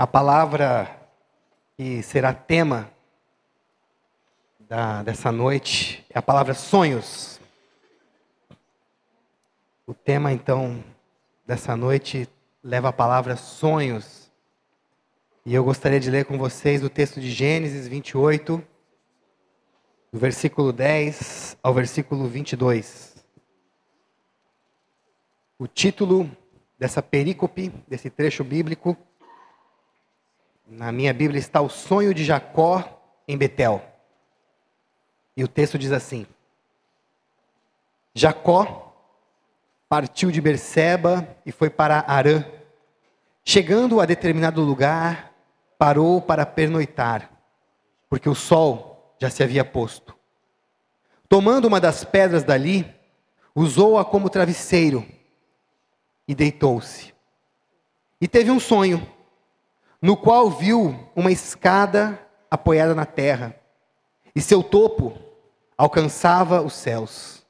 A palavra que será tema da, dessa noite é a palavra sonhos. O tema, então, dessa noite leva a palavra sonhos. E eu gostaria de ler com vocês o texto de Gênesis 28, do versículo 10 ao versículo 22. O título dessa perícope, desse trecho bíblico, na minha Bíblia está o sonho de Jacó em Betel. E o texto diz assim: Jacó partiu de Berseba e foi para Arã. Chegando a determinado lugar, parou para pernoitar, porque o sol já se havia posto. Tomando uma das pedras dali, usou-a como travesseiro e deitou-se. E teve um sonho no qual viu uma escada apoiada na terra, e seu topo alcançava os céus.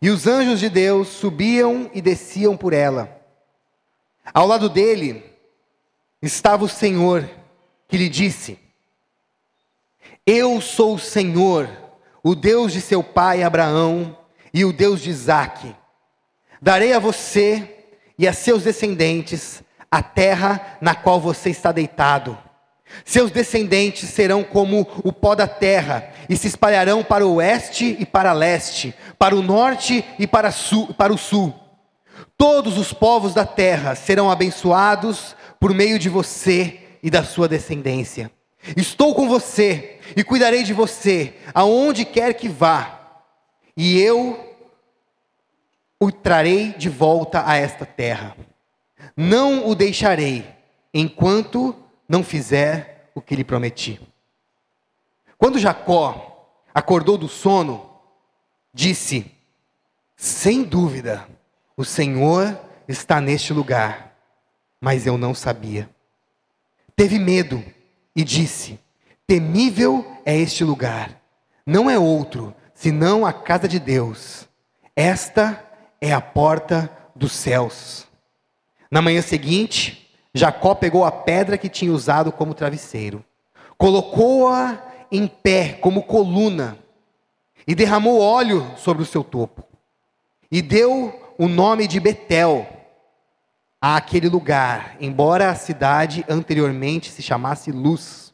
E os anjos de Deus subiam e desciam por ela. Ao lado dele estava o Senhor, que lhe disse: Eu sou o Senhor, o Deus de seu pai Abraão e o Deus de Isaque. Darei a você e a seus descendentes a terra na qual você está deitado. Seus descendentes serão como o pó da terra, e se espalharão para o oeste e para leste, para o norte e para, sul, para o sul. Todos os povos da terra serão abençoados por meio de você e da sua descendência. Estou com você e cuidarei de você aonde quer que vá, e eu o trarei de volta a esta terra. Não o deixarei enquanto não fizer o que lhe prometi. Quando Jacó acordou do sono, disse: Sem dúvida, o Senhor está neste lugar, mas eu não sabia. Teve medo e disse: Temível é este lugar, não é outro senão a casa de Deus. Esta é a porta dos céus. Na manhã seguinte, Jacó pegou a pedra que tinha usado como travesseiro, colocou-a em pé como coluna e derramou óleo sobre o seu topo. E deu o nome de Betel àquele lugar, embora a cidade anteriormente se chamasse Luz.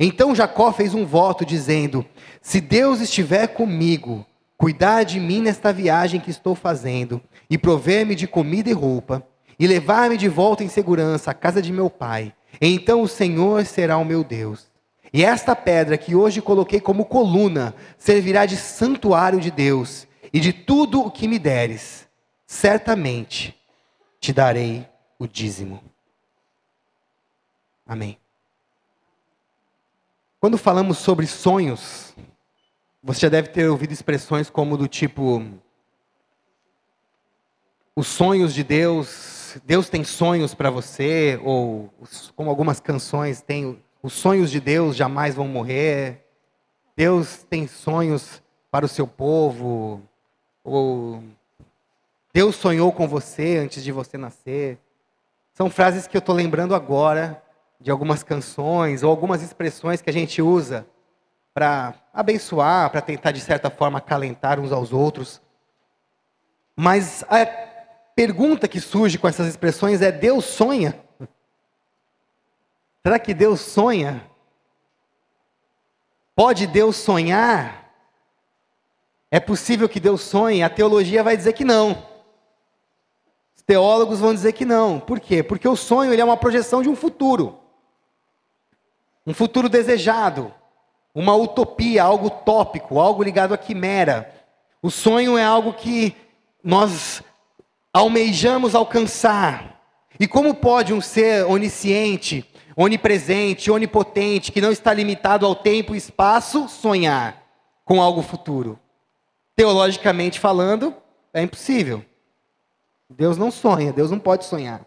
Então Jacó fez um voto dizendo: Se Deus estiver comigo, cuidar de mim nesta viagem que estou fazendo, e prover-me de comida e roupa, e levar-me de volta em segurança à casa de meu pai, então o Senhor será o meu Deus. E esta pedra que hoje coloquei como coluna servirá de santuário de Deus, e de tudo o que me deres, certamente te darei o dízimo. Amém. Quando falamos sobre sonhos, você já deve ter ouvido expressões como do tipo: os sonhos de Deus, Deus tem sonhos para você, ou como algumas canções têm, os sonhos de Deus jamais vão morrer. Deus tem sonhos para o seu povo, ou Deus sonhou com você antes de você nascer. São frases que eu estou lembrando agora de algumas canções ou algumas expressões que a gente usa para abençoar, para tentar de certa forma acalentar uns aos outros. Mas a pergunta que surge com essas expressões é: Deus sonha? Será que Deus sonha? Pode Deus sonhar? É possível que Deus sonhe? A teologia vai dizer que não. Os teólogos vão dizer que não. Por quê? Porque o sonho ele é uma projeção de um futuro. Um futuro desejado, uma utopia, algo tópico, algo ligado à quimera. O sonho é algo que nós almejamos alcançar. E como pode um ser onisciente, onipresente, onipotente, que não está limitado ao tempo e espaço, sonhar com algo futuro? Teologicamente falando, é impossível. Deus não sonha, Deus não pode sonhar.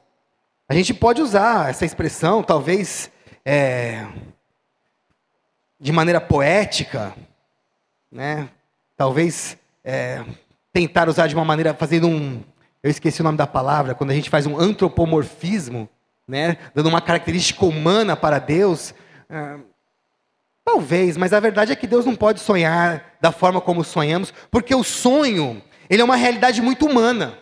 A gente pode usar essa expressão, talvez é, de maneira poética, né? Talvez é, tentar usar de uma maneira, fazendo um, eu esqueci o nome da palavra, quando a gente faz um antropomorfismo, né, dando uma característica humana para Deus. Ah, talvez, mas a verdade é que Deus não pode sonhar da forma como sonhamos, porque o sonho, ele é uma realidade muito humana.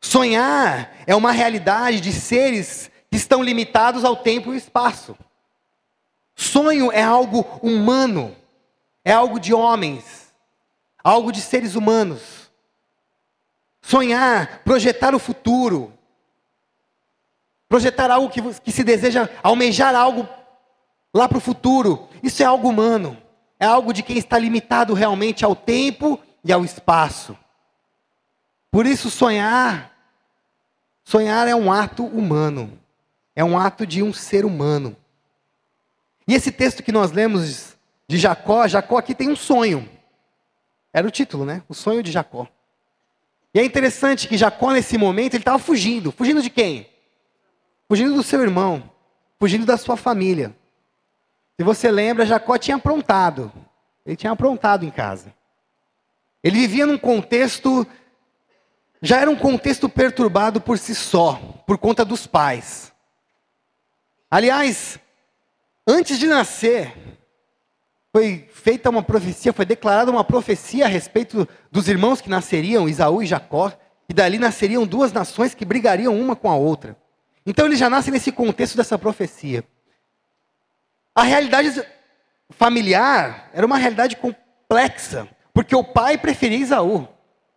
Sonhar é uma realidade de seres que estão limitados ao tempo e espaço. Sonho é algo humano, é algo de homens, algo de seres humanos. Sonhar, projetar o futuro, projetar algo que, que se deseja, almejar algo lá para o futuro, isso é algo humano, é algo de quem está limitado realmente ao tempo e ao espaço. Por isso, sonhar, sonhar é um ato humano, é um ato de um ser humano. E esse texto que nós lemos de Jacó, Jacó aqui tem um sonho. Era o título, né? O sonho de Jacó. E é interessante que Jacó, nesse momento, ele estava fugindo. Fugindo de quem? Fugindo do seu irmão. Fugindo da sua família. Se você lembra, Jacó tinha aprontado. Ele tinha aprontado em casa. Ele vivia num contexto. Já era um contexto perturbado por si só, por conta dos pais. Aliás, Antes de nascer, foi feita uma profecia, foi declarada uma profecia a respeito dos irmãos que nasceriam, Isaú e Jacó, e dali nasceriam duas nações que brigariam uma com a outra. Então ele já nasce nesse contexto dessa profecia. A realidade familiar era uma realidade complexa, porque o pai preferia Isaú.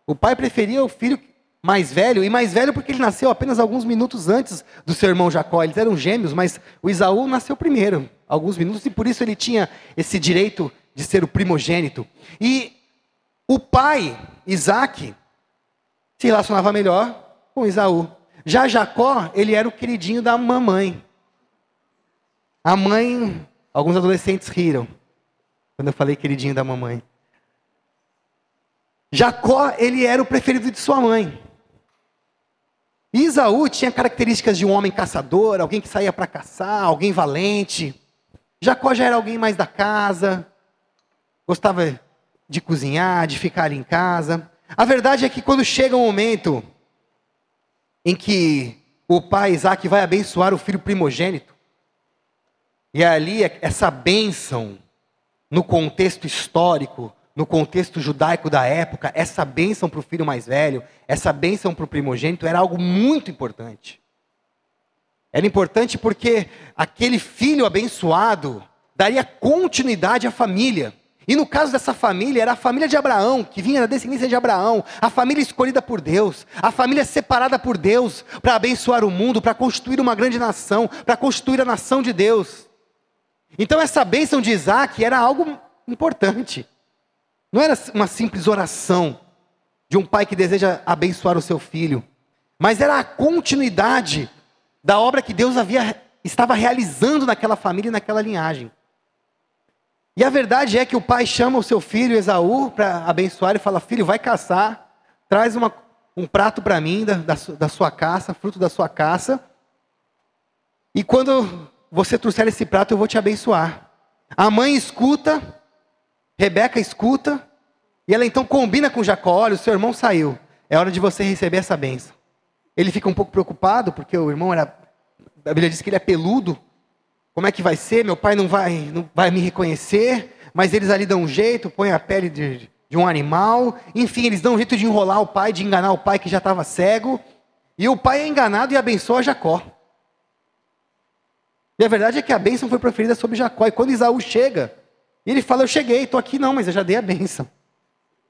O pai preferia o filho mais velho, e mais velho porque ele nasceu apenas alguns minutos antes do seu irmão Jacó. Eles eram gêmeos, mas o Isaú nasceu primeiro, alguns minutos, e por isso ele tinha esse direito de ser o primogênito. E o pai, Isaac, se relacionava melhor com Isaú. Já Jacó, ele era o queridinho da mamãe. A mãe, alguns adolescentes riram quando eu falei queridinho da mamãe. Jacó, ele era o preferido de sua mãe. Isaú tinha características de um homem caçador, alguém que saía para caçar, alguém valente. Jacó já era alguém mais da casa, gostava de cozinhar, de ficar ali em casa. A verdade é que quando chega o um momento em que o pai Isaac vai abençoar o filho primogênito, e ali essa bênção, no contexto histórico, no contexto judaico da época, essa bênção para o filho mais velho, essa bênção para o primogênito era algo muito importante. Era importante porque aquele filho abençoado daria continuidade à família. E no caso dessa família, era a família de Abraão, que vinha da descendência de Abraão, a família escolhida por Deus, a família separada por Deus para abençoar o mundo, para constituir uma grande nação, para constituir a nação de Deus. Então, essa bênção de Isaac era algo importante. Não era uma simples oração de um pai que deseja abençoar o seu filho, mas era a continuidade da obra que Deus havia estava realizando naquela família e naquela linhagem. E a verdade é que o pai chama o seu filho Esaú para abençoar e fala: Filho, vai caçar, traz uma, um prato para mim da, da, da sua caça, fruto da sua caça, e quando você trouxer esse prato, eu vou te abençoar. A mãe escuta, Rebeca escuta, e ela então combina com Jacó: olha, o seu irmão saiu, é hora de você receber essa benção. Ele fica um pouco preocupado, porque o irmão era. A Bíblia diz que ele é peludo. Como é que vai ser? Meu pai não vai, não vai me reconhecer, mas eles ali dão um jeito, põem a pele de, de um animal. Enfim, eles dão um jeito de enrolar o pai, de enganar o pai que já estava cego. E o pai é enganado e abençoa Jacó. E a verdade é que a bênção foi proferida sobre Jacó. E quando Isaú chega, ele fala: Eu cheguei, estou aqui, não, mas eu já dei a bênção.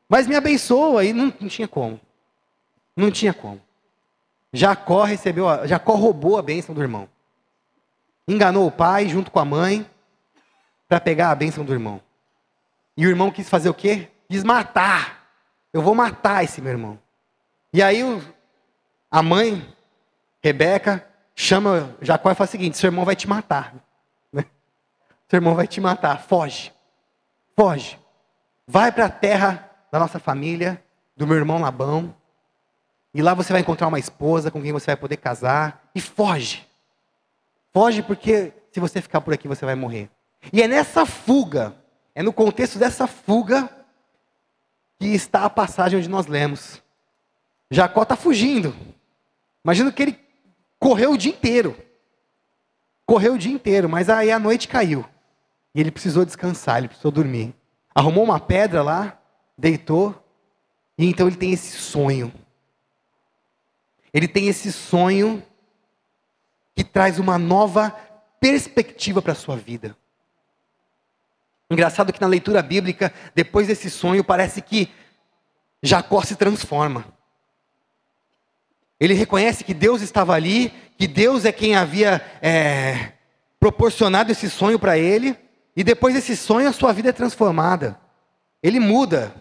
Mas me abençoa, e não, não tinha como. Não tinha como. Jacó recebeu, a, Jacó roubou a bênção do irmão. Enganou o pai junto com a mãe para pegar a bênção do irmão. E o irmão quis fazer o quê? Quis matar. Eu vou matar esse meu irmão. E aí o, a mãe, Rebeca, chama Jacó e fala o seguinte: seu irmão vai te matar. Seu irmão vai te matar, foge. Foge. Vai para a terra da nossa família, do meu irmão Labão. E lá você vai encontrar uma esposa com quem você vai poder casar. E foge. Foge porque se você ficar por aqui você vai morrer. E é nessa fuga, é no contexto dessa fuga que está a passagem onde nós lemos. Jacó está fugindo. Imagina que ele correu o dia inteiro. Correu o dia inteiro, mas aí a noite caiu. E ele precisou descansar, ele precisou dormir. Arrumou uma pedra lá, deitou, e então ele tem esse sonho. Ele tem esse sonho que traz uma nova perspectiva para a sua vida. Engraçado que na leitura bíblica, depois desse sonho, parece que Jacó se transforma. Ele reconhece que Deus estava ali, que Deus é quem havia é, proporcionado esse sonho para ele, e depois desse sonho a sua vida é transformada. Ele muda.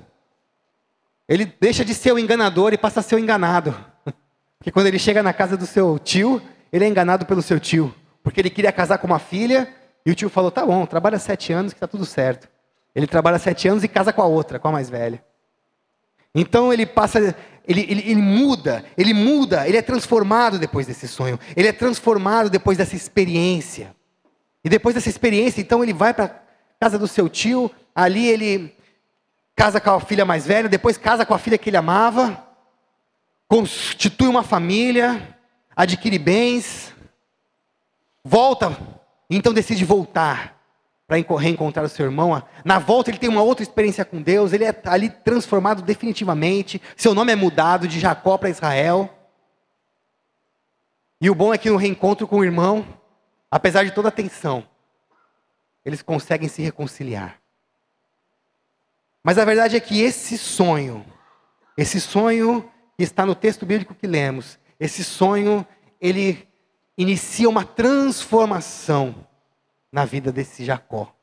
Ele deixa de ser o enganador e passa a ser o enganado. Porque quando ele chega na casa do seu tio, ele é enganado pelo seu tio. Porque ele queria casar com uma filha, e o tio falou: tá bom, trabalha sete anos que está tudo certo. Ele trabalha sete anos e casa com a outra, com a mais velha. Então ele passa, ele, ele, ele, muda, ele muda, ele é transformado depois desse sonho, ele é transformado depois dessa experiência. E depois dessa experiência, então ele vai para casa do seu tio, ali ele casa com a filha mais velha, depois casa com a filha que ele amava, constitui uma família, adquire bens, volta, então decide voltar para reencontrar o seu irmão. Na volta ele tem uma outra experiência com Deus, ele é ali transformado definitivamente, seu nome é mudado de Jacó para Israel. E o bom é que no reencontro com o irmão, apesar de toda a tensão, eles conseguem se reconciliar. Mas a verdade é que esse sonho, esse sonho que está no texto bíblico que lemos, esse sonho, ele inicia uma transformação na vida desse Jacó.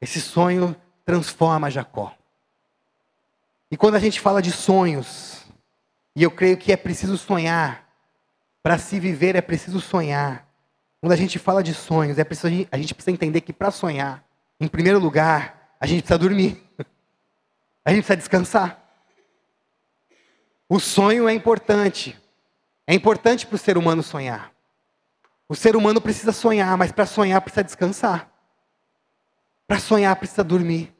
Esse sonho transforma Jacó. E quando a gente fala de sonhos, e eu creio que é preciso sonhar, para se viver é preciso sonhar. Quando a gente fala de sonhos, é preciso, a gente precisa entender que para sonhar, em primeiro lugar, a gente precisa dormir. A gente precisa descansar. O sonho é importante. É importante para o ser humano sonhar. O ser humano precisa sonhar, mas para sonhar precisa descansar. Para sonhar precisa dormir.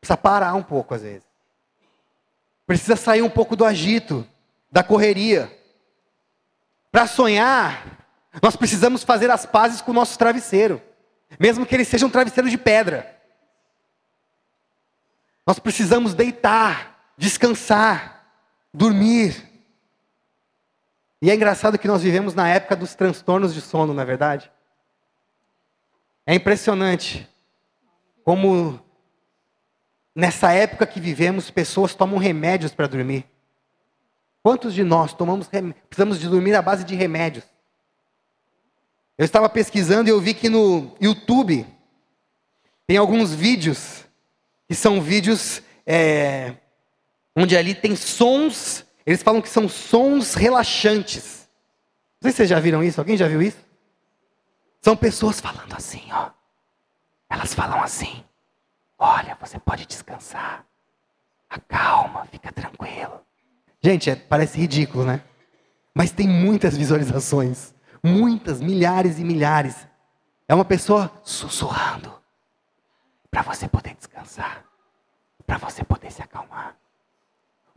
Precisa parar um pouco às vezes. Precisa sair um pouco do agito, da correria. Para sonhar, nós precisamos fazer as pazes com o nosso travesseiro, mesmo que ele seja um travesseiro de pedra. Nós precisamos deitar, descansar, dormir. E é engraçado que nós vivemos na época dos transtornos de sono, não é verdade? É impressionante como nessa época que vivemos, pessoas tomam remédios para dormir. Quantos de nós tomamos precisamos de dormir à base de remédios? Eu estava pesquisando e eu vi que no YouTube tem alguns vídeos que são vídeos é, onde ali tem sons eles falam que são sons relaxantes. Não sei se vocês já viram isso. Alguém já viu isso? São pessoas falando assim, ó. Elas falam assim: Olha, você pode descansar. Acalma, fica tranquilo. Gente, é, parece ridículo, né? Mas tem muitas visualizações. Muitas, milhares e milhares. É uma pessoa sussurrando. Para você poder descansar. Para você poder se acalmar.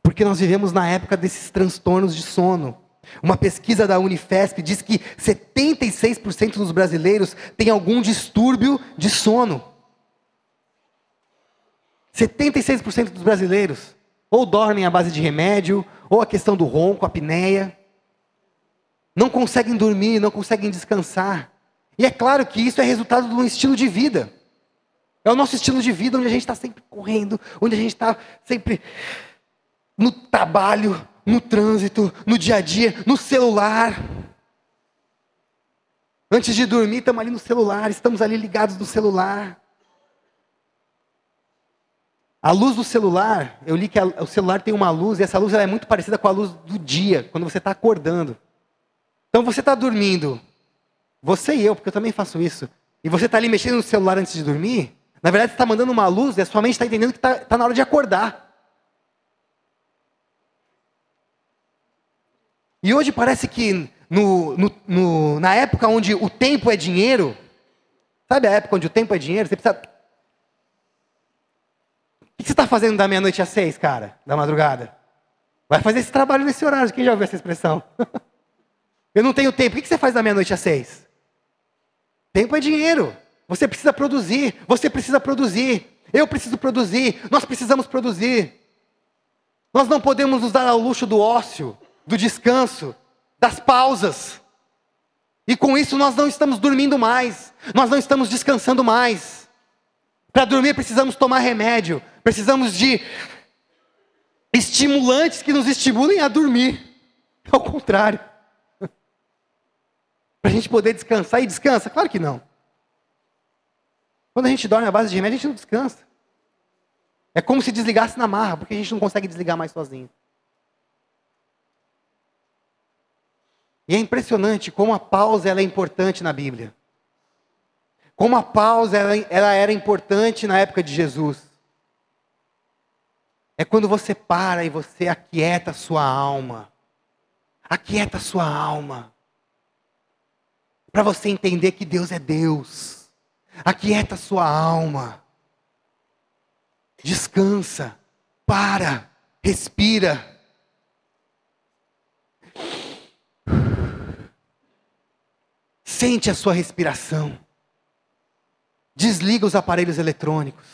Porque nós vivemos na época desses transtornos de sono. Uma pesquisa da Unifesp diz que 76% dos brasileiros têm algum distúrbio de sono. 76% dos brasileiros ou dormem à base de remédio, ou a questão do ronco, a apneia. Não conseguem dormir, não conseguem descansar. E é claro que isso é resultado de um estilo de vida. É o nosso estilo de vida onde a gente está sempre correndo, onde a gente está sempre no trabalho, no trânsito, no dia a dia, no celular. Antes de dormir, estamos ali no celular, estamos ali ligados no celular. A luz do celular, eu li que a, o celular tem uma luz, e essa luz é muito parecida com a luz do dia, quando você está acordando. Então você está dormindo, você e eu, porque eu também faço isso, e você está ali mexendo no celular antes de dormir, na verdade você está mandando uma luz e a sua mente está entendendo que está tá na hora de acordar. E hoje parece que no, no, no, na época onde o tempo é dinheiro, sabe a época onde o tempo é dinheiro? Você precisa. O que você está fazendo da meia-noite às seis, cara? Da madrugada? Vai fazer esse trabalho nesse horário. Quem já ouviu essa expressão? Eu não tenho tempo. O que você faz da meia-noite às seis? Tempo é dinheiro. Você precisa produzir. Você precisa produzir. Eu preciso produzir. Nós precisamos produzir. Nós não podemos nos dar ao luxo do ócio, do descanso, das pausas. E com isso nós não estamos dormindo mais. Nós não estamos descansando mais. Para dormir precisamos tomar remédio. Precisamos de estimulantes que nos estimulem a dormir. Ao contrário. Para a gente poder descansar e descansa? Claro que não. Quando a gente dorme à base de remédio, a gente não descansa. É como se desligasse na marra, porque a gente não consegue desligar mais sozinho. E é impressionante como a pausa é importante na Bíblia. Como a pausa ela, ela era importante na época de Jesus. É quando você para e você aquieta a sua alma. Aquieta a sua alma. Para você entender que Deus é Deus. Aquieta sua alma. Descansa. Para. Respira. Sente a sua respiração. Desliga os aparelhos eletrônicos.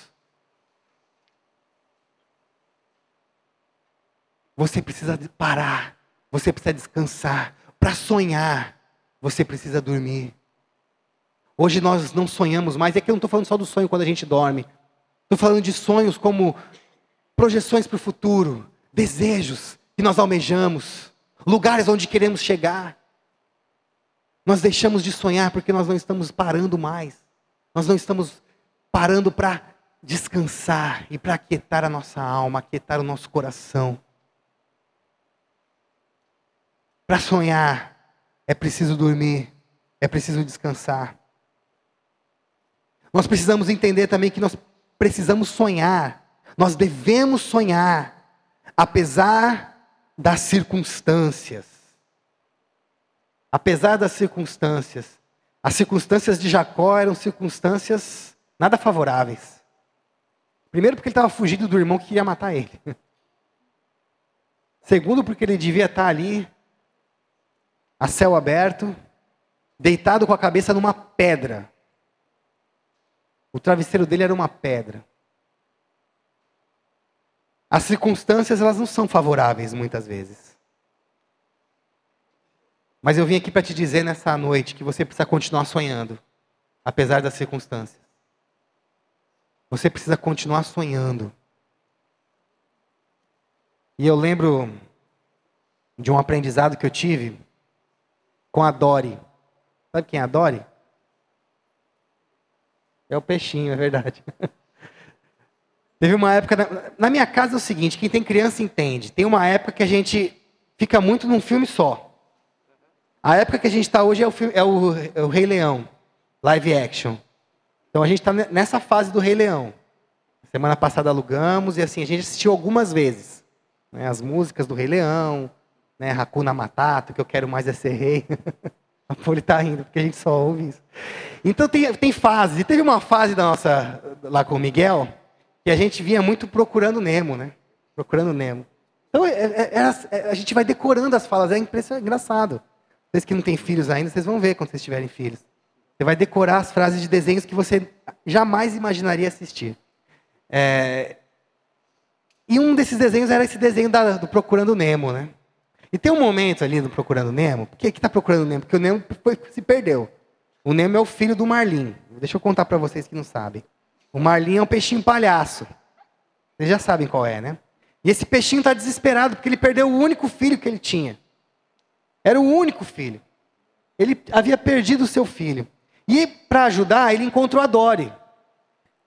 Você precisa parar. Você precisa descansar. Para sonhar, você precisa dormir. Hoje nós não sonhamos mais. É que eu não estou falando só do sonho quando a gente dorme. Estou falando de sonhos como projeções para o futuro, desejos que nós almejamos, lugares onde queremos chegar. Nós deixamos de sonhar porque nós não estamos parando mais. Nós não estamos parando para descansar e para aquietar a nossa alma, aquietar o nosso coração. Para sonhar, é preciso dormir, é preciso descansar. Nós precisamos entender também que nós precisamos sonhar, nós devemos sonhar, apesar das circunstâncias. Apesar das circunstâncias. As circunstâncias de Jacó eram circunstâncias nada favoráveis. Primeiro, porque ele estava fugindo do irmão que queria matar ele. Segundo, porque ele devia estar ali a céu aberto, deitado com a cabeça numa pedra. O travesseiro dele era uma pedra. As circunstâncias elas não são favoráveis muitas vezes. Mas eu vim aqui para te dizer nessa noite que você precisa continuar sonhando, apesar das circunstâncias. Você precisa continuar sonhando. E eu lembro de um aprendizado que eu tive com a Dori. Sabe quem é a Dori? É o peixinho, é verdade. Teve uma época. Na, na, minha casa é o seguinte: quem tem criança entende. Tem uma época que a gente fica muito num filme só. A época que a gente está hoje é o, filme, é, o, é o Rei Leão, live action. Então a gente está nessa fase do Rei Leão. Semana passada alugamos e assim, a gente assistiu algumas vezes. Né, as músicas do Rei Leão, né, Hakuna Matata, que eu quero mais é ser rei. a Folha está rindo, porque a gente só ouve isso. Então tem, tem fases. E teve uma fase da nossa, lá com o Miguel, que a gente vinha muito procurando Nemo, né? Procurando Nemo. Então é, é, é, é a gente vai decorando as falas, é impressionante, engraçado. Vocês que não têm filhos ainda, vocês vão ver quando vocês tiverem filhos. Você vai decorar as frases de desenhos que você jamais imaginaria assistir. É... E um desses desenhos era esse desenho da, do Procurando Nemo, né? E tem um momento ali do Procurando Nemo. Por que está procurando Nemo? Porque o Nemo foi, se perdeu. O Nemo é o filho do Marlin. Deixa eu contar para vocês que não sabem. O Marlin é um peixinho palhaço. Vocês já sabem qual é, né? E esse peixinho está desesperado porque ele perdeu o único filho que ele tinha. Era o único filho. Ele havia perdido o seu filho. E para ajudar, ele encontrou a Dory.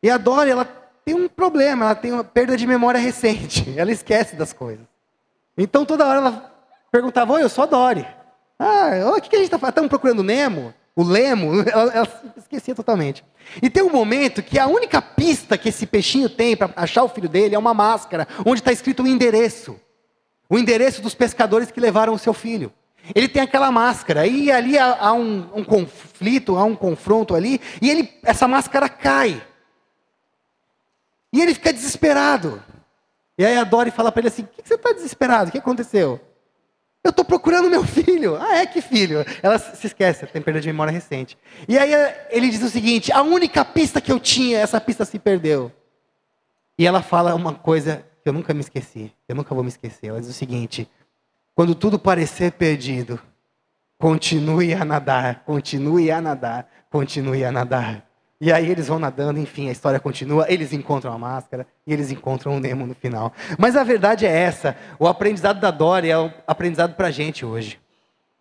E a Dory, ela tem um problema, ela tem uma perda de memória recente. Ela esquece das coisas. Então toda hora ela perguntava: Oi, eu sou a Dory. Ah, o que, que a gente está fazendo? Estamos procurando o Nemo? O Lemo? Ela, ela esquecia totalmente. E tem um momento que a única pista que esse peixinho tem para achar o filho dele é uma máscara, onde está escrito o endereço. O endereço dos pescadores que levaram o seu filho. Ele tem aquela máscara, e ali há, há um, um, conflito, há um confronto ali, e ele, essa máscara cai. E ele fica desesperado. E aí a Dori fala para ele assim: O que você está desesperado? O que aconteceu? Eu estou procurando meu filho. Ah, é que filho? Ela se esquece, tem perda de memória recente. E aí ele diz o seguinte: a única pista que eu tinha, essa pista se perdeu. E ela fala uma coisa que eu nunca me esqueci. Eu nunca vou me esquecer. Ela diz o seguinte: quando tudo parecer perdido, continue a nadar, continue a nadar, continue a nadar. E aí eles vão nadando, enfim, a história continua, eles encontram a máscara e eles encontram o Nemo no final. Mas a verdade é essa, o aprendizado da Dora é o aprendizado para a gente hoje.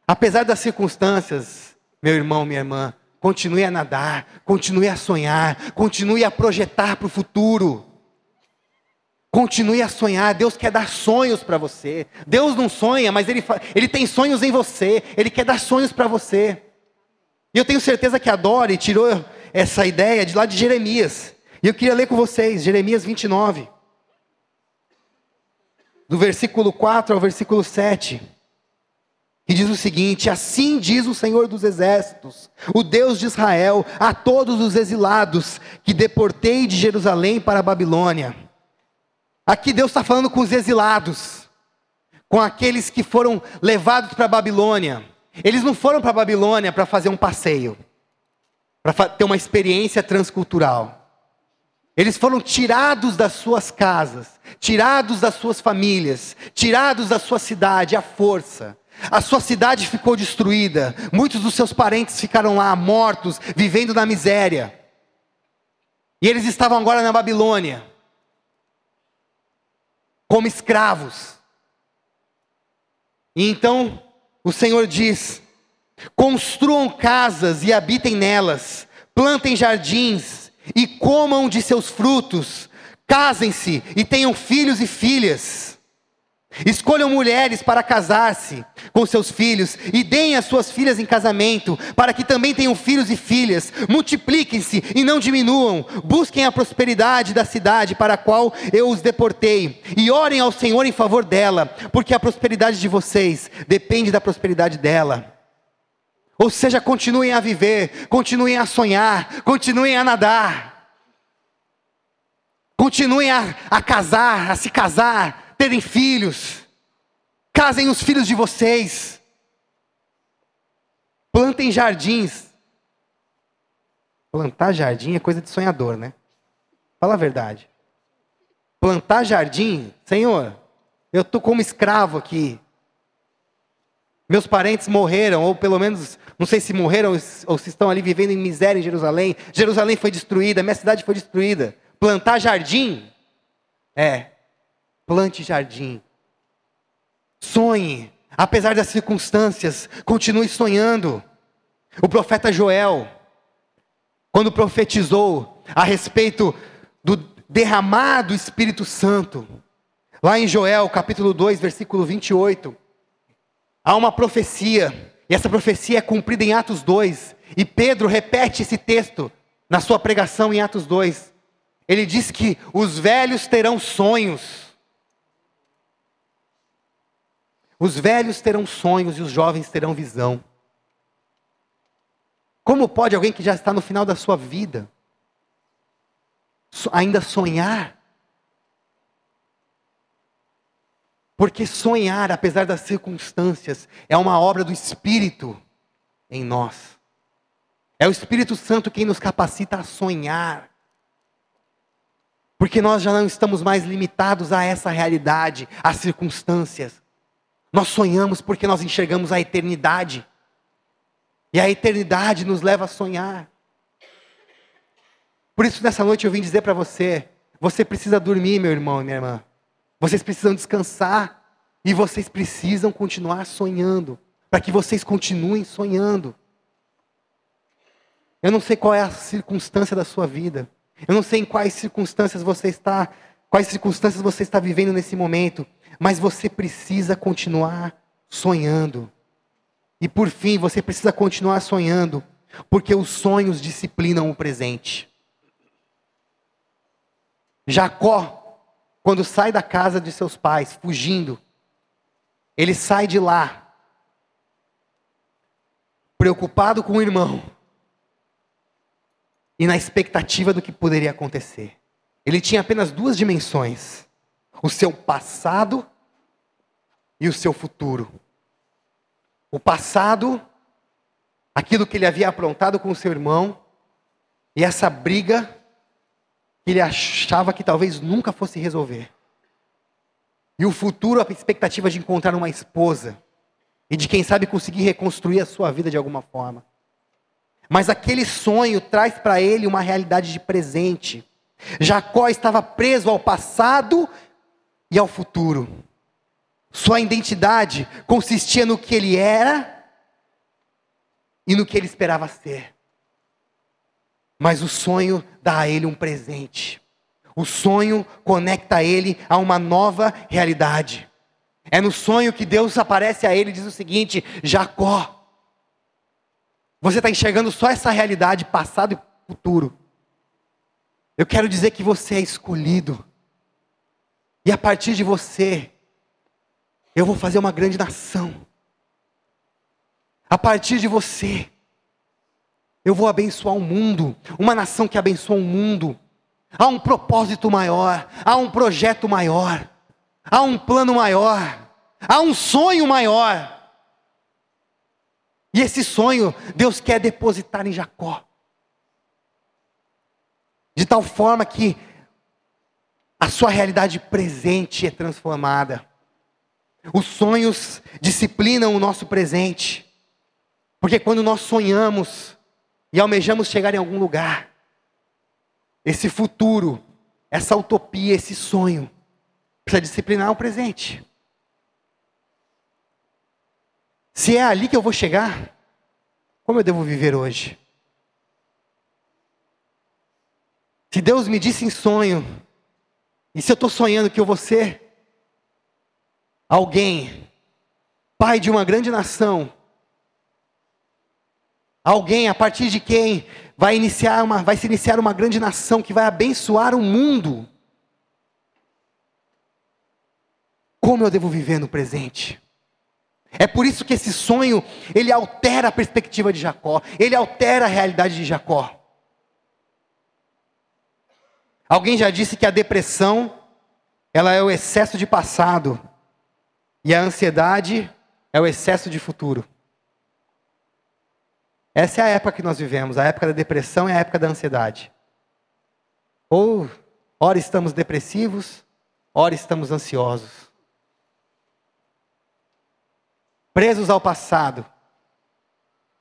Apesar das circunstâncias, meu irmão, minha irmã, continue a nadar, continue a sonhar, continue a projetar para o futuro. Continue a sonhar, Deus quer dar sonhos para você. Deus não sonha, mas ele, ele tem sonhos em você, Ele quer dar sonhos para você. E eu tenho certeza que a Dori tirou essa ideia de lá de Jeremias. E eu queria ler com vocês, Jeremias 29. Do versículo 4 ao versículo 7. Que diz o seguinte: Assim diz o Senhor dos Exércitos, o Deus de Israel, a todos os exilados que deportei de Jerusalém para a Babilônia. Aqui Deus está falando com os exilados, com aqueles que foram levados para a Babilônia. Eles não foram para a Babilônia para fazer um passeio para ter uma experiência transcultural. Eles foram tirados das suas casas, tirados das suas famílias, tirados da sua cidade à força. A sua cidade ficou destruída, muitos dos seus parentes ficaram lá mortos, vivendo na miséria. E eles estavam agora na Babilônia, como escravos. E então o Senhor diz: Construam casas e habitem nelas, plantem jardins e comam de seus frutos, casem-se e tenham filhos e filhas. Escolham mulheres para casar-se com seus filhos e deem as suas filhas em casamento, para que também tenham filhos e filhas. Multipliquem-se e não diminuam. Busquem a prosperidade da cidade para a qual eu os deportei e orem ao Senhor em favor dela, porque a prosperidade de vocês depende da prosperidade dela. Ou seja, continuem a viver, continuem a sonhar, continuem a nadar, continuem a, a casar, a se casar, terem filhos, casem os filhos de vocês, plantem jardins. Plantar jardim é coisa de sonhador, né? Fala a verdade. Plantar jardim, Senhor, eu estou como escravo aqui. Meus parentes morreram, ou pelo menos, não sei se morreram ou se estão ali vivendo em miséria em Jerusalém. Jerusalém foi destruída, minha cidade foi destruída. Plantar jardim? É, plante jardim. Sonhe, apesar das circunstâncias, continue sonhando. O profeta Joel, quando profetizou a respeito do derramado Espírito Santo, lá em Joel, capítulo 2, versículo 28, há uma profecia, e essa profecia é cumprida em Atos 2, e Pedro repete esse texto na sua pregação em Atos 2. Ele diz que os velhos terão sonhos. Os velhos terão sonhos e os jovens terão visão. Como pode alguém que já está no final da sua vida ainda sonhar? Porque sonhar, apesar das circunstâncias, é uma obra do Espírito em nós. É o Espírito Santo quem nos capacita a sonhar. Porque nós já não estamos mais limitados a essa realidade, às circunstâncias. Nós sonhamos porque nós enxergamos a eternidade. E a eternidade nos leva a sonhar. Por isso, nessa noite eu vim dizer para você: você precisa dormir, meu irmão e minha irmã. Vocês precisam descansar e vocês precisam continuar sonhando, para que vocês continuem sonhando. Eu não sei qual é a circunstância da sua vida. Eu não sei em quais circunstâncias você está, quais circunstâncias você está vivendo nesse momento, mas você precisa continuar sonhando. E por fim, você precisa continuar sonhando, porque os sonhos disciplinam o presente. Jacó quando sai da casa de seus pais, fugindo, ele sai de lá, preocupado com o irmão, e na expectativa do que poderia acontecer. Ele tinha apenas duas dimensões: o seu passado e o seu futuro. o passado, aquilo que ele havia aprontado com o seu irmão, e essa briga que ele achava que talvez nunca fosse resolver. E o futuro, a expectativa de encontrar uma esposa e de quem sabe conseguir reconstruir a sua vida de alguma forma. Mas aquele sonho traz para ele uma realidade de presente. Jacó estava preso ao passado e ao futuro. Sua identidade consistia no que ele era e no que ele esperava ser. Mas o sonho dá a ele um presente. O sonho conecta ele a uma nova realidade. É no sonho que Deus aparece a ele e diz o seguinte: Jacó, você está enxergando só essa realidade, passado e futuro. Eu quero dizer que você é escolhido. E a partir de você, eu vou fazer uma grande nação. A partir de você, eu vou abençoar o mundo, uma nação que abençoa o mundo. Há um propósito maior, há um projeto maior, há um plano maior, há um sonho maior. E esse sonho Deus quer depositar em Jacó. De tal forma que a sua realidade presente é transformada. Os sonhos disciplinam o nosso presente. Porque quando nós sonhamos e almejamos chegar em algum lugar, esse futuro, essa utopia, esse sonho, precisa disciplinar o presente. Se é ali que eu vou chegar, como eu devo viver hoje? Se Deus me disse em sonho, e se eu estou sonhando que eu vou ser alguém, pai de uma grande nação, alguém a partir de quem vai iniciar uma, vai se iniciar uma grande nação que vai abençoar o mundo. Como eu devo viver no presente? É por isso que esse sonho, ele altera a perspectiva de Jacó, ele altera a realidade de Jacó. Alguém já disse que a depressão, ela é o excesso de passado, e a ansiedade é o excesso de futuro. Essa é a época que nós vivemos, a época da depressão e a época da ansiedade. Ou, ora estamos depressivos, ora estamos ansiosos. presos ao passado,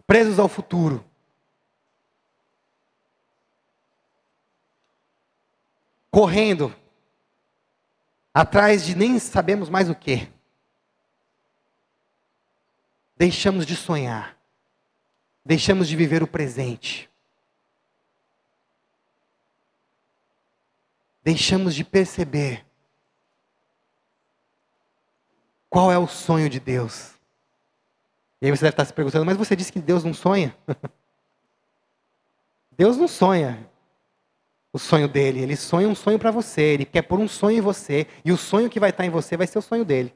presos ao futuro. Correndo atrás de nem sabemos mais o que. Deixamos de sonhar, deixamos de viver o presente. Deixamos de perceber qual é o sonho de Deus. E aí você deve estar se perguntando, mas você disse que Deus não sonha? Deus não sonha o sonho dele, ele sonha um sonho para você, ele quer pôr um sonho em você, e o sonho que vai estar em você vai ser o sonho dele.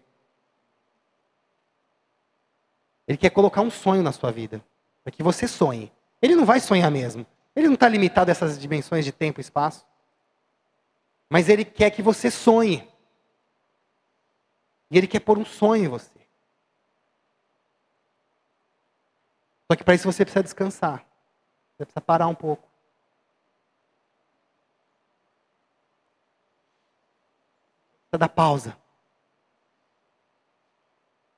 Ele quer colocar um sonho na sua vida, para que você sonhe. Ele não vai sonhar mesmo, ele não está limitado a essas dimensões de tempo e espaço. Mas ele quer que você sonhe. E ele quer pôr um sonho em você. Só que para isso você precisa descansar. Você precisa parar um pouco. Precisa dar pausa.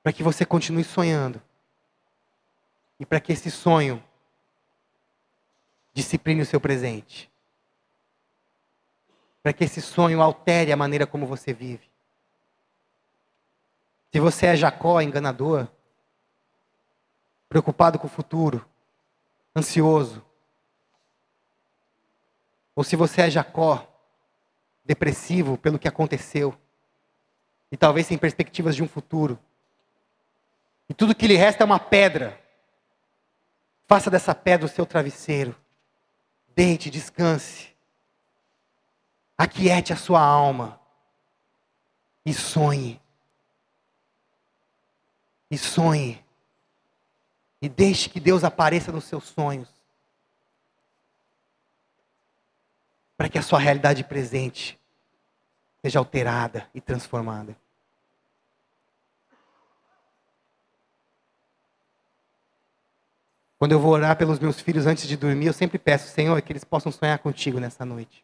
Para que você continue sonhando. E para que esse sonho discipline o seu presente. Para que esse sonho altere a maneira como você vive. Se você é Jacó, enganador, preocupado com o futuro, ansioso. Ou se você é Jacó, depressivo pelo que aconteceu, e talvez sem perspectivas de um futuro, e tudo que lhe resta é uma pedra, faça dessa pedra o seu travesseiro, deite, descanse, aquiete a sua alma, e sonhe. E sonhe. E deixe que Deus apareça nos seus sonhos. Para que a sua realidade presente seja alterada e transformada. Quando eu vou orar pelos meus filhos antes de dormir, eu sempre peço, Senhor, que eles possam sonhar contigo nessa noite.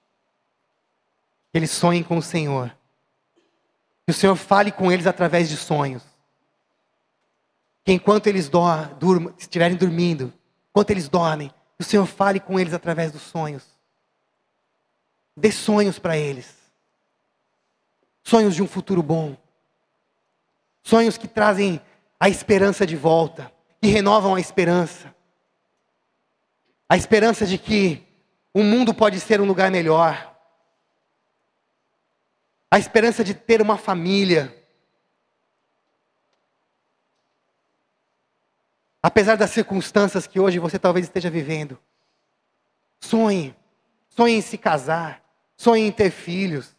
Que eles sonhem com o Senhor. Que o Senhor fale com eles através de sonhos. Que enquanto eles durmam, estiverem dormindo, enquanto eles dormem, o Senhor fale com eles através dos sonhos. Dê sonhos para eles. Sonhos de um futuro bom. Sonhos que trazem a esperança de volta, que renovam a esperança. A esperança de que o mundo pode ser um lugar melhor. A esperança de ter uma família. Apesar das circunstâncias que hoje você talvez esteja vivendo. Sonhe. Sonhe em se casar. Sonhe em ter filhos.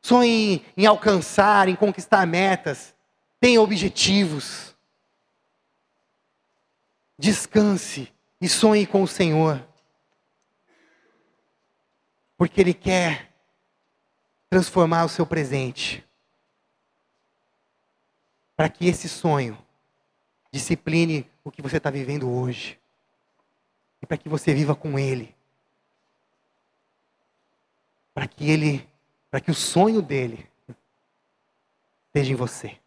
Sonhe em, alcançar, em conquistar metas. Tenha objetivos. Descanse e sonhe com o Senhor. Porque Ele quer transformar o seu presente. Para que esse sonho discipline o que você está vivendo hoje. E para que você viva com Ele. Para que Ele, para que o sonho dele esteja em você.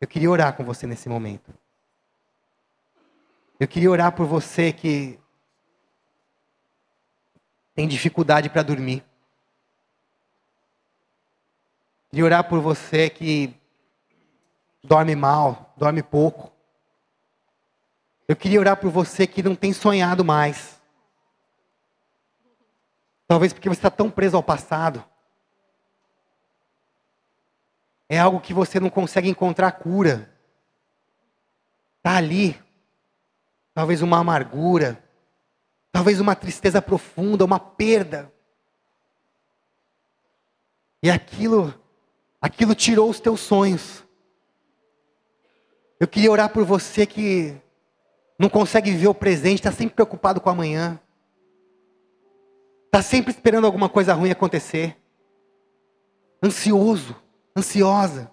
Eu queria orar com você nesse momento. Eu queria orar por você que tem dificuldade para dormir. Queria orar por você que dorme mal, dorme pouco. Eu queria orar por você que não tem sonhado mais. Talvez porque você está tão preso ao passado. É algo que você não consegue encontrar cura. Está ali, talvez uma amargura, talvez uma tristeza profunda, uma perda. E aquilo, aquilo tirou os teus sonhos. Eu queria orar por você que não consegue viver o presente, está sempre preocupado com amanhã. Está sempre esperando alguma coisa ruim acontecer. Ansioso, ansiosa.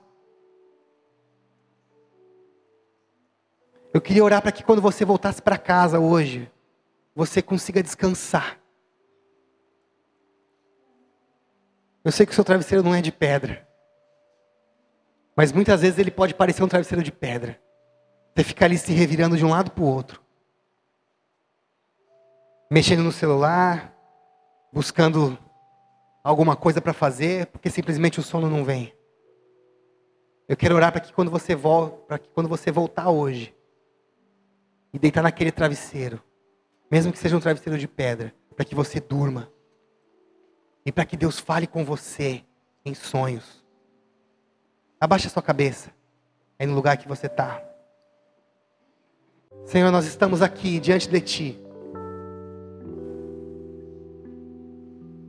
Eu queria orar para que quando você voltasse para casa hoje, você consiga descansar. Eu sei que o seu travesseiro não é de pedra. Mas muitas vezes ele pode parecer um travesseiro de pedra. Você fica ali se revirando de um lado para o outro. Mexendo no celular, buscando alguma coisa para fazer, porque simplesmente o sono não vem. Eu quero orar para que quando você volta, para que quando você voltar hoje, e deitar naquele travesseiro, mesmo que seja um travesseiro de pedra, para que você durma. E para que Deus fale com você em sonhos. Abaixa sua cabeça, aí no lugar que você está. Senhor, nós estamos aqui diante de Ti.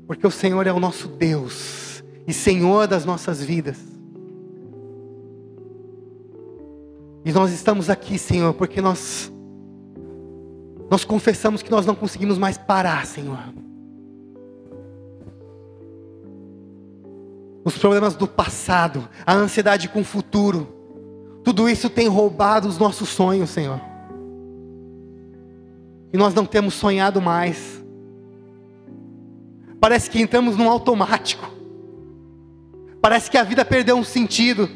Porque o Senhor é o nosso Deus e Senhor das nossas vidas. E nós estamos aqui, Senhor, porque nós nós confessamos que nós não conseguimos mais parar, Senhor. Os problemas do passado, a ansiedade com o futuro, tudo isso tem roubado os nossos sonhos, Senhor. E nós não temos sonhado mais. Parece que entramos num automático. Parece que a vida perdeu um sentido.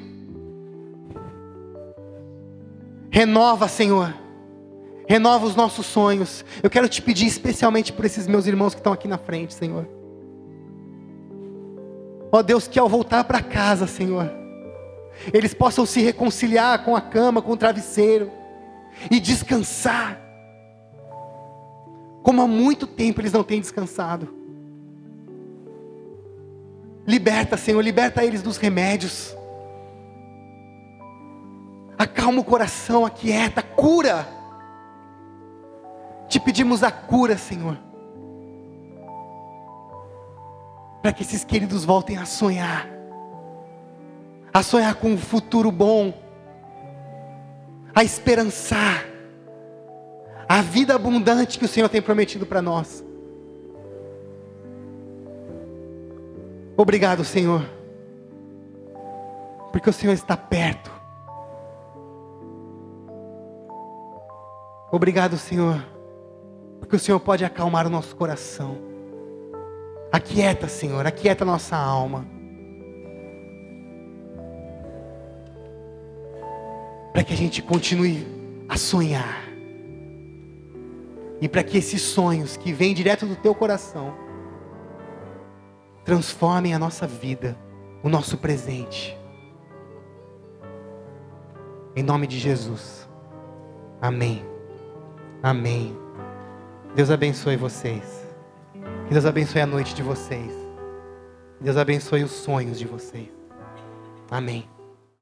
Renova, Senhor renova os nossos sonhos. Eu quero te pedir especialmente por esses meus irmãos que estão aqui na frente, Senhor. Ó Deus, que ao voltar para casa, Senhor, eles possam se reconciliar com a cama, com o travesseiro e descansar. Como há muito tempo eles não têm descansado. Liberta, Senhor, liberta eles dos remédios. Acalma o coração, aquieta, cura te pedimos a cura, Senhor. Para que esses queridos voltem a sonhar. A sonhar com um futuro bom. A esperançar. A vida abundante que o Senhor tem prometido para nós. Obrigado, Senhor. Porque o Senhor está perto. Obrigado, Senhor, porque o Senhor pode acalmar o nosso coração. Aquieta, Senhor, aquieta a nossa alma. Para que a gente continue a sonhar. E para que esses sonhos que vêm direto do teu coração transformem a nossa vida, o nosso presente. Em nome de Jesus. Amém. Amém. Deus abençoe vocês. Que Deus abençoe a noite de vocês. Que Deus abençoe os sonhos de vocês. Amém.